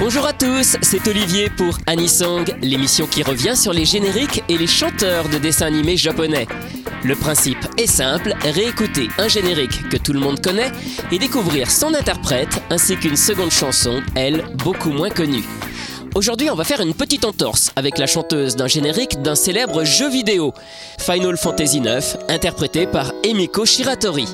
Bonjour à tous, c'est Olivier pour Anisong, l'émission qui revient sur les génériques et les chanteurs de dessins animés japonais. Le principe est simple, réécouter un générique que tout le monde connaît et découvrir son interprète ainsi qu'une seconde chanson, elle, beaucoup moins connue. Aujourd'hui, on va faire une petite entorse avec la chanteuse d'un générique d'un célèbre jeu vidéo, Final Fantasy IX, interprété par Emiko Shiratori.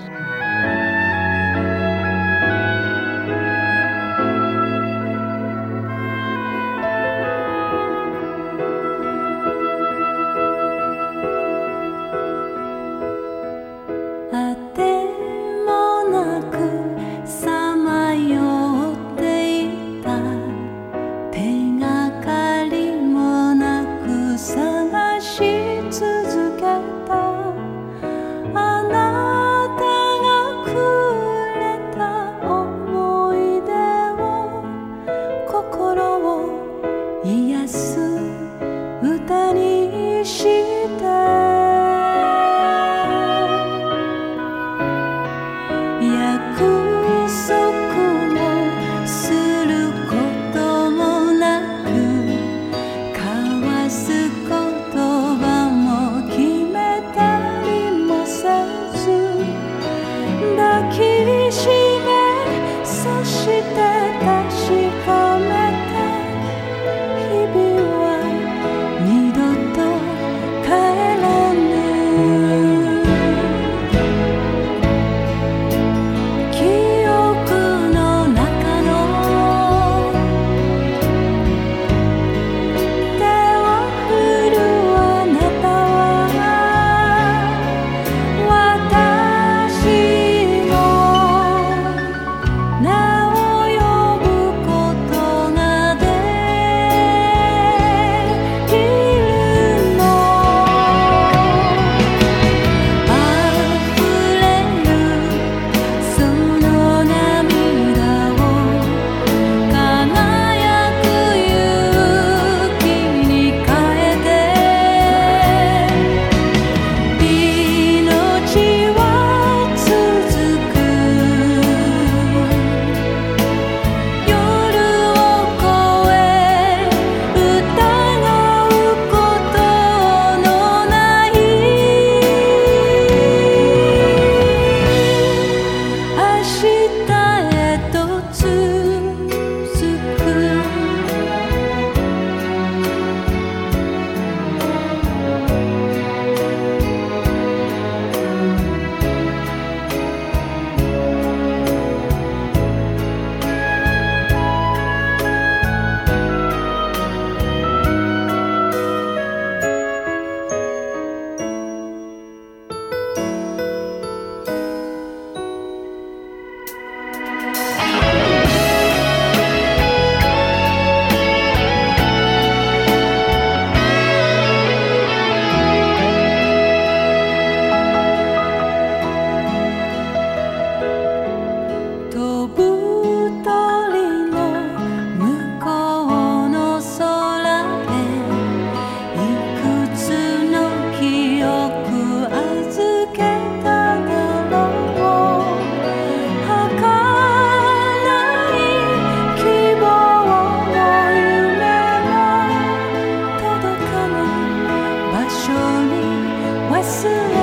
listen.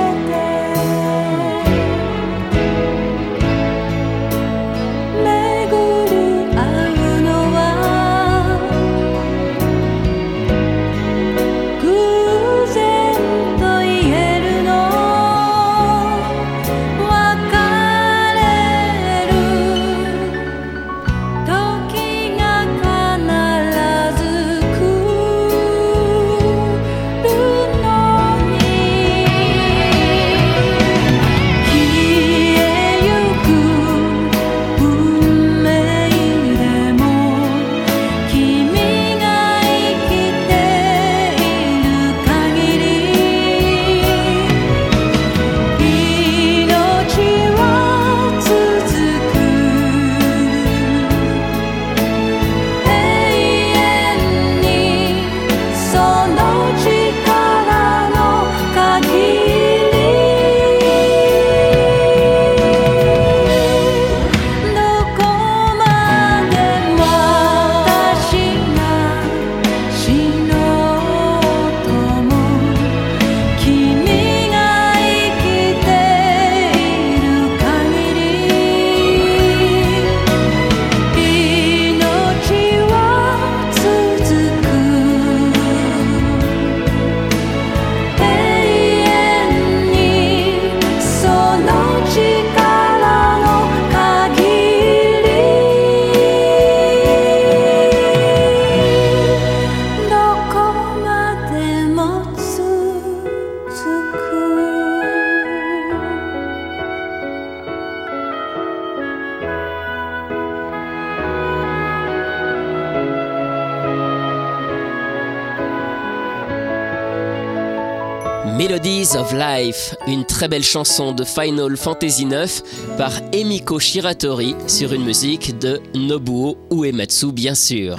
Melodies of Life, une très belle chanson de Final Fantasy IX par Emiko Shiratori sur une musique de Nobuo Uematsu bien sûr.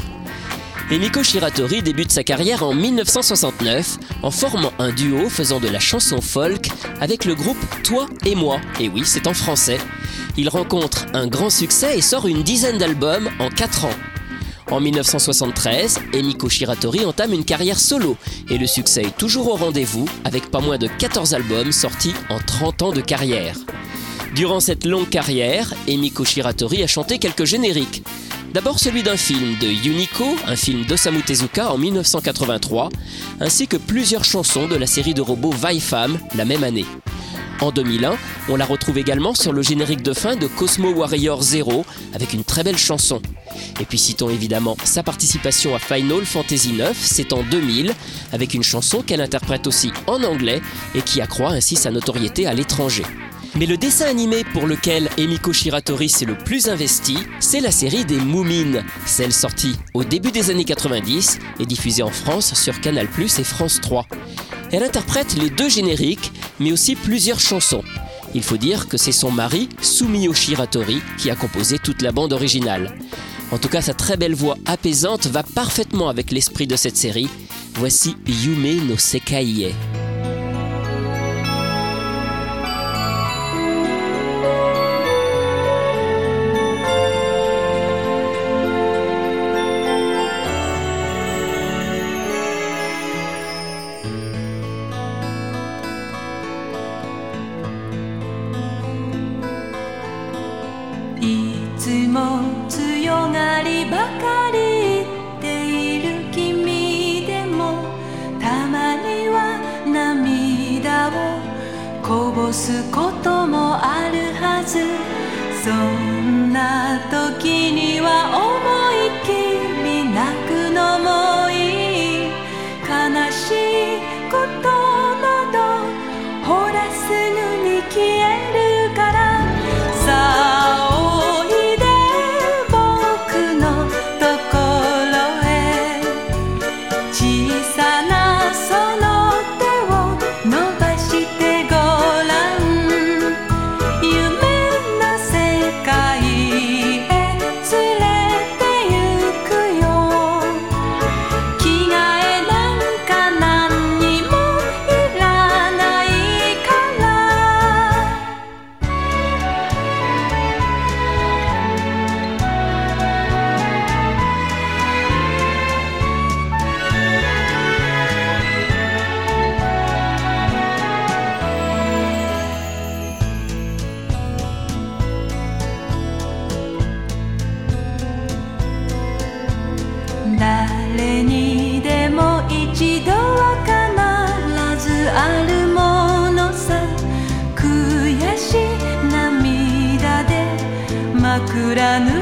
Emiko Shiratori débute sa carrière en 1969 en formant un duo faisant de la chanson folk avec le groupe Toi et moi. Et oui, c'est en français. Il rencontre un grand succès et sort une dizaine d'albums en 4 ans. En 1973, Emiko Shiratori entame une carrière solo et le succès est toujours au rendez-vous avec pas moins de 14 albums sortis en 30 ans de carrière. Durant cette longue carrière, Emiko Shiratori a chanté quelques génériques. D'abord celui d'un film de Yuniko, un film d'Osamu Tezuka en 1983, ainsi que plusieurs chansons de la série de robots Vi-Fam la même année. En 2001, on la retrouve également sur le générique de fin de Cosmo Warrior Zero avec une très belle chanson. Et puis citons évidemment sa participation à Final Fantasy IX, c'est en 2000, avec une chanson qu'elle interprète aussi en anglais et qui accroît ainsi sa notoriété à l'étranger. Mais le dessin animé pour lequel Emiko Shiratori s'est le plus investi, c'est la série des Moumines, celle sortie au début des années 90 et diffusée en France sur Canal+ et France 3. Elle interprète les deux génériques, mais aussi plusieurs chansons. Il faut dire que c'est son mari, Sumio Shiratori, qui a composé toute la bande originale. En tout cas, sa très belle voix apaisante va parfaitement avec l'esprit de cette série. Voici Yume no Sekaiye. いつも強がりばかりこぼすこともあるはず。そんな時には思い gören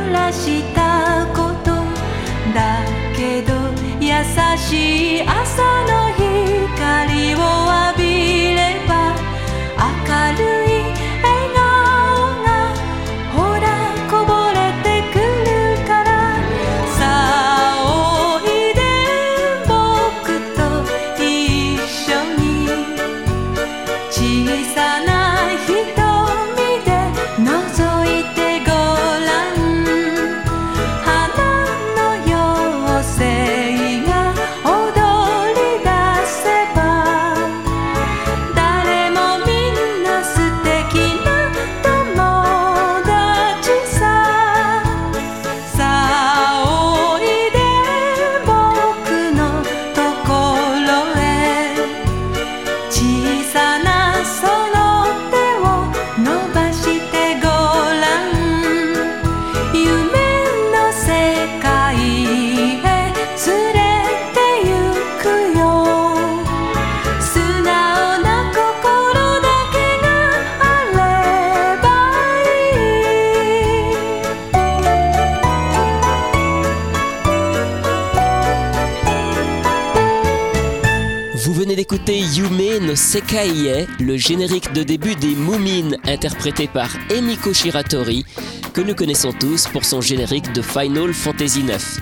d'écouter Yume no Sekaiye, le générique de début des Moumines interprété par Emiko Shiratori, que nous connaissons tous pour son générique de Final Fantasy IX.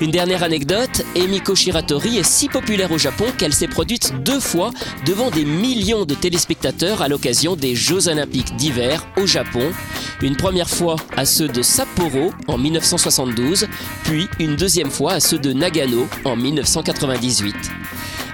Une dernière anecdote, Emiko Shiratori est si populaire au Japon qu'elle s'est produite deux fois devant des millions de téléspectateurs à l'occasion des Jeux olympiques d'hiver au Japon. Une première fois à ceux de Sapporo en 1972, puis une deuxième fois à ceux de Nagano en 1998.